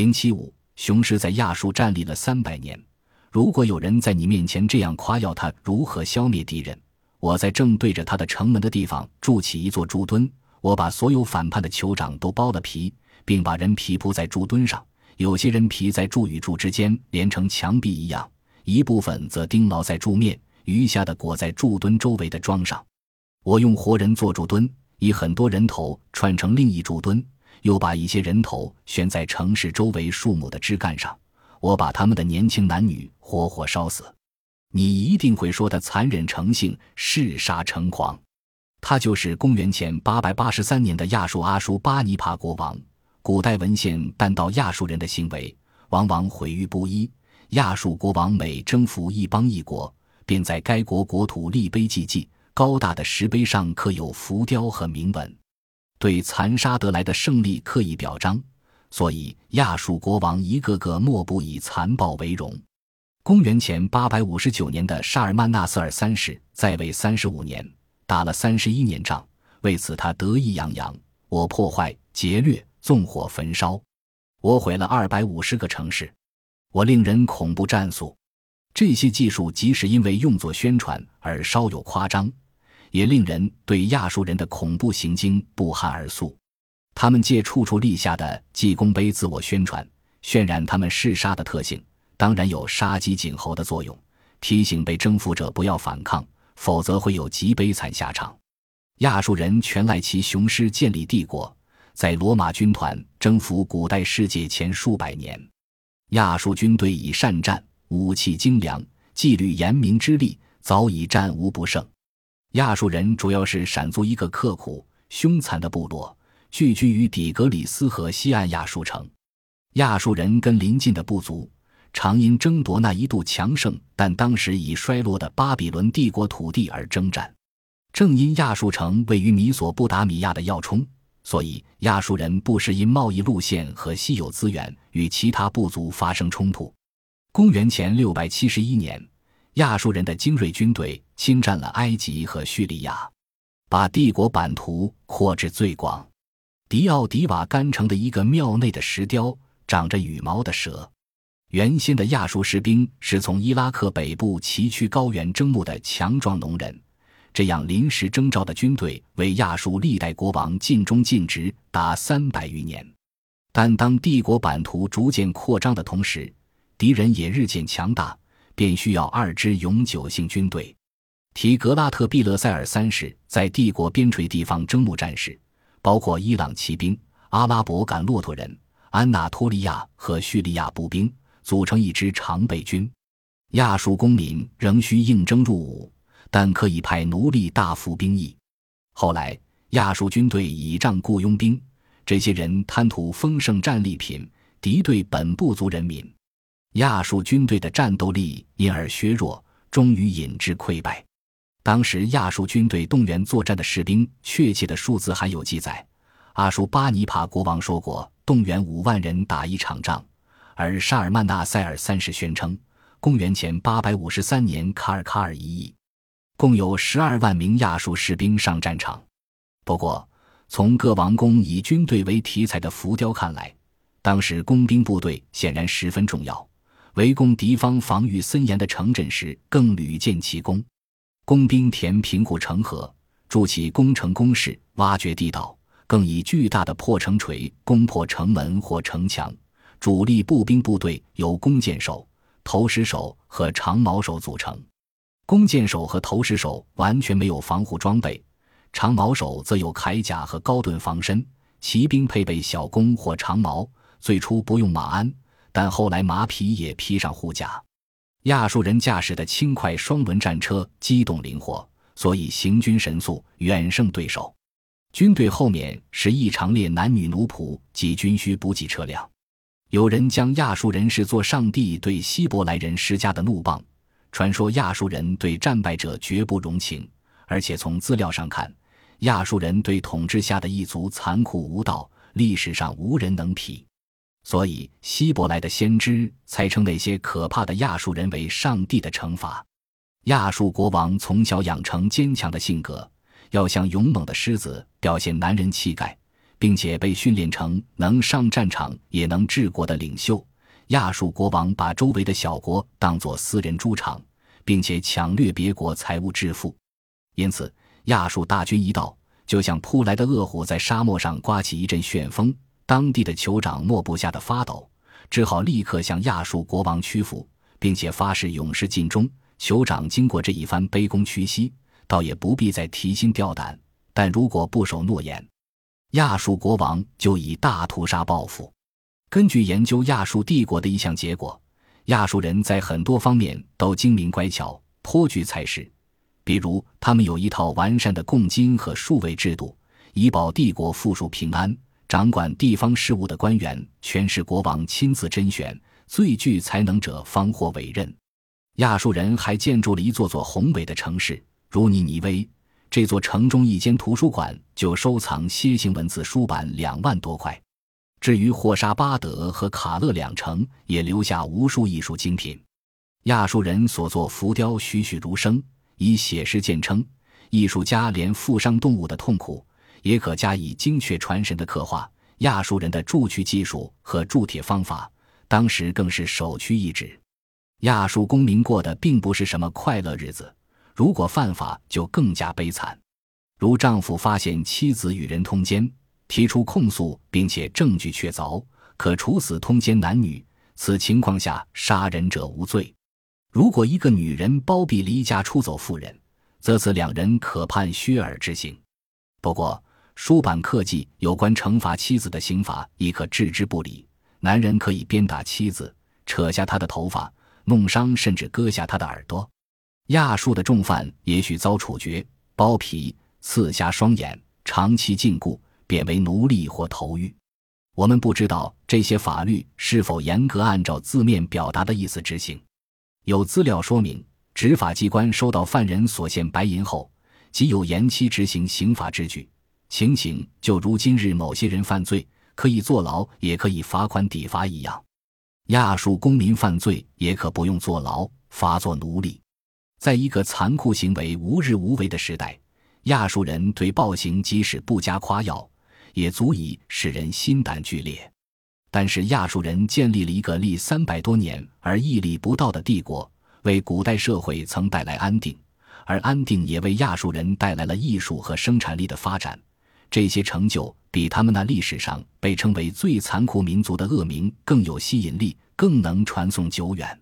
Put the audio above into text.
零七五，雄狮在亚述站立了三百年。如果有人在你面前这样夸耀他如何消灭敌人，我在正对着他的城门的地方筑起一座柱墩，我把所有反叛的酋长都剥了皮，并把人皮铺在柱墩上。有些人皮在柱与柱之间连成墙壁一样，一部分则钉牢在柱面，余下的裹在柱墩周围的桩上。我用活人做柱墩，以很多人头串成另一柱墩，又把一些人头悬在城市周围树木的枝干上。我把他们的年轻男女活活烧死，你一定会说他残忍成性，嗜杀成狂。他就是公元前八百八十三年的亚述阿叔巴尼帕国王。古代文献但到亚述人的行为，往往毁誉不一。亚述国王每征服一邦一国，便在该国国土立碑记记，高大的石碑上刻有浮雕和铭文，对残杀得来的胜利刻意表彰。所以，亚述国王一个个莫不以残暴为荣。公元前八百五十九年的沙尔曼纳斯尔三世在位三十五年，打了三十一年仗，为此他得意洋洋。我破坏、劫掠、纵火、焚烧，我毁了二百五十个城市，我令人恐怖战术。这些技术即使因为用作宣传而稍有夸张，也令人对亚述人的恐怖行径不寒而栗。他们借处处立下的记功碑自我宣传，渲染他们嗜杀的特性，当然有杀鸡儆猴的作用，提醒被征服者不要反抗，否则会有极悲惨下场。亚述人全赖其雄狮建立帝国，在罗马军团征服古代世界前数百年，亚述军队以善战、武器精良、纪律严明之力，早已战无不胜。亚述人主要是闪族一个刻苦凶残的部落。聚居于底格里斯河西岸亚述城，亚述人跟邻近的部族常因争夺那一度强盛但当时已衰落的巴比伦帝国土地而征战。正因亚述城位于米索不达米亚的要冲，所以亚述人不时因贸易路线和稀有资源与其他部族发生冲突。公元前六百七十一年，亚述人的精锐军队侵占了埃及和叙利亚，把帝国版图扩至最广。迪奥迪瓦干城的一个庙内的石雕，长着羽毛的蛇。原先的亚述士兵是从伊拉克北部崎岖高原征募的强壮农人，这样临时征召的军队为亚述历代国王尽忠尽职达三百余年。但当帝国版图逐渐扩张的同时，敌人也日渐强大，便需要二支永久性军队。提格拉特毕勒塞尔三世在帝国边陲地方征募战士。包括伊朗骑兵、阿拉伯赶骆驼人、安纳托利亚和叙利亚步兵，组成一支常备军。亚述公民仍需应征入伍，但可以派奴隶大服兵役。后来，亚述军队倚仗雇佣兵，这些人贪图丰盛战利品，敌对本部族人民。亚述军队的战斗力因而削弱，终于引致溃败。当时亚述军队动员作战的士兵，确切的数字还有记载。阿舒巴尼帕国王说过，动员五万人打一场仗，而沙尔曼纳塞尔三世宣称，公元前八百五十三年卡尔卡尔一役，共有十二万名亚述士兵上战场。不过，从各王宫以军队为题材的浮雕看来，当时工兵部队显然十分重要，围攻敌方防御森严的城镇时，更屡建奇功。工兵填平护城河，筑起攻城工事，挖掘地道，更以巨大的破城锤攻破城门或城墙。主力步兵部队由弓箭手、投石手和长矛手组成。弓箭手和投石手完全没有防护装备，长矛手则有铠甲和高盾防身。骑兵配备小弓或长矛，最初不用马鞍，但后来马匹也披上护甲。亚述人驾驶的轻快双轮战车机动灵活，所以行军神速，远胜对手。军队后面是一长列男女奴仆及军需补给车辆。有人将亚述人视作上帝对希伯来人施加的怒棒。传说亚述人对战败者绝不容情，而且从资料上看，亚述人对统治下的一族残酷无道，历史上无人能匹。所以，希伯来的先知才称那些可怕的亚述人为上帝的惩罚。亚述国王从小养成坚强的性格，要像勇猛的狮子，表现男人气概，并且被训练成能上战场也能治国的领袖。亚述国王把周围的小国当作私人猪场，并且抢掠别国财物致富。因此，亚述大军一到，就像扑来的恶虎，在沙漠上刮起一阵旋风。当地的酋长莫不吓得发抖，只好立刻向亚述国王屈服，并且发誓永世尽忠。酋长经过这一番卑躬屈膝，倒也不必再提心吊胆。但如果不守诺言，亚述国王就以大屠杀报复。根据研究亚述帝国的一项结果，亚述人在很多方面都精明乖巧，颇具才识。比如，他们有一套完善的贡金和数位制度，以保帝国富庶平安。掌管地方事务的官员全是国王亲自甄选，最具才能者方获委任。亚述人还建筑了一座座宏伟的城市，如尼尼微。这座城中一间图书馆就收藏楔形文字书版两万多块。至于霍沙巴德和卡勒两城，也留下无数艺术精品。亚述人所作浮雕栩栩如生，以写实见称。艺术家连负伤动物的痛苦。也可加以精确传神的刻画。亚述人的铸锯技术和铸铁方法，当时更是首屈一指。亚述公民过的并不是什么快乐日子，如果犯法就更加悲惨。如丈夫发现妻子与人通奸，提出控诉，并且证据确凿，可处死通奸男女。此情况下，杀人者无罪。如果一个女人包庇离家出走妇人，则此两人可判削耳之刑。不过，书版刻记有关惩罚妻子的刑法，亦可置之不理。男人可以鞭打妻子，扯下她的头发，弄伤甚至割下她的耳朵。亚述的重犯也许遭处决、剥皮、刺瞎双眼，长期禁锢，贬为奴隶或投狱。我们不知道这些法律是否严格按照字面表达的意思执行。有资料说明，执法机关收到犯人所献白银后，即有延期执行刑罚之举。情形就如今日某些人犯罪可以坐牢，也可以罚款抵罚一样。亚述公民犯罪也可不用坐牢，罚作奴隶。在一个残酷行为无日无为的时代，亚述人对暴行即使不加夸耀，也足以使人心胆俱裂。但是亚述人建立了一个历三百多年而屹立不倒的帝国，为古代社会曾带来安定，而安定也为亚述人带来了艺术和生产力的发展。这些成就比他们那历史上被称为最残酷民族的恶名更有吸引力，更能传颂久远。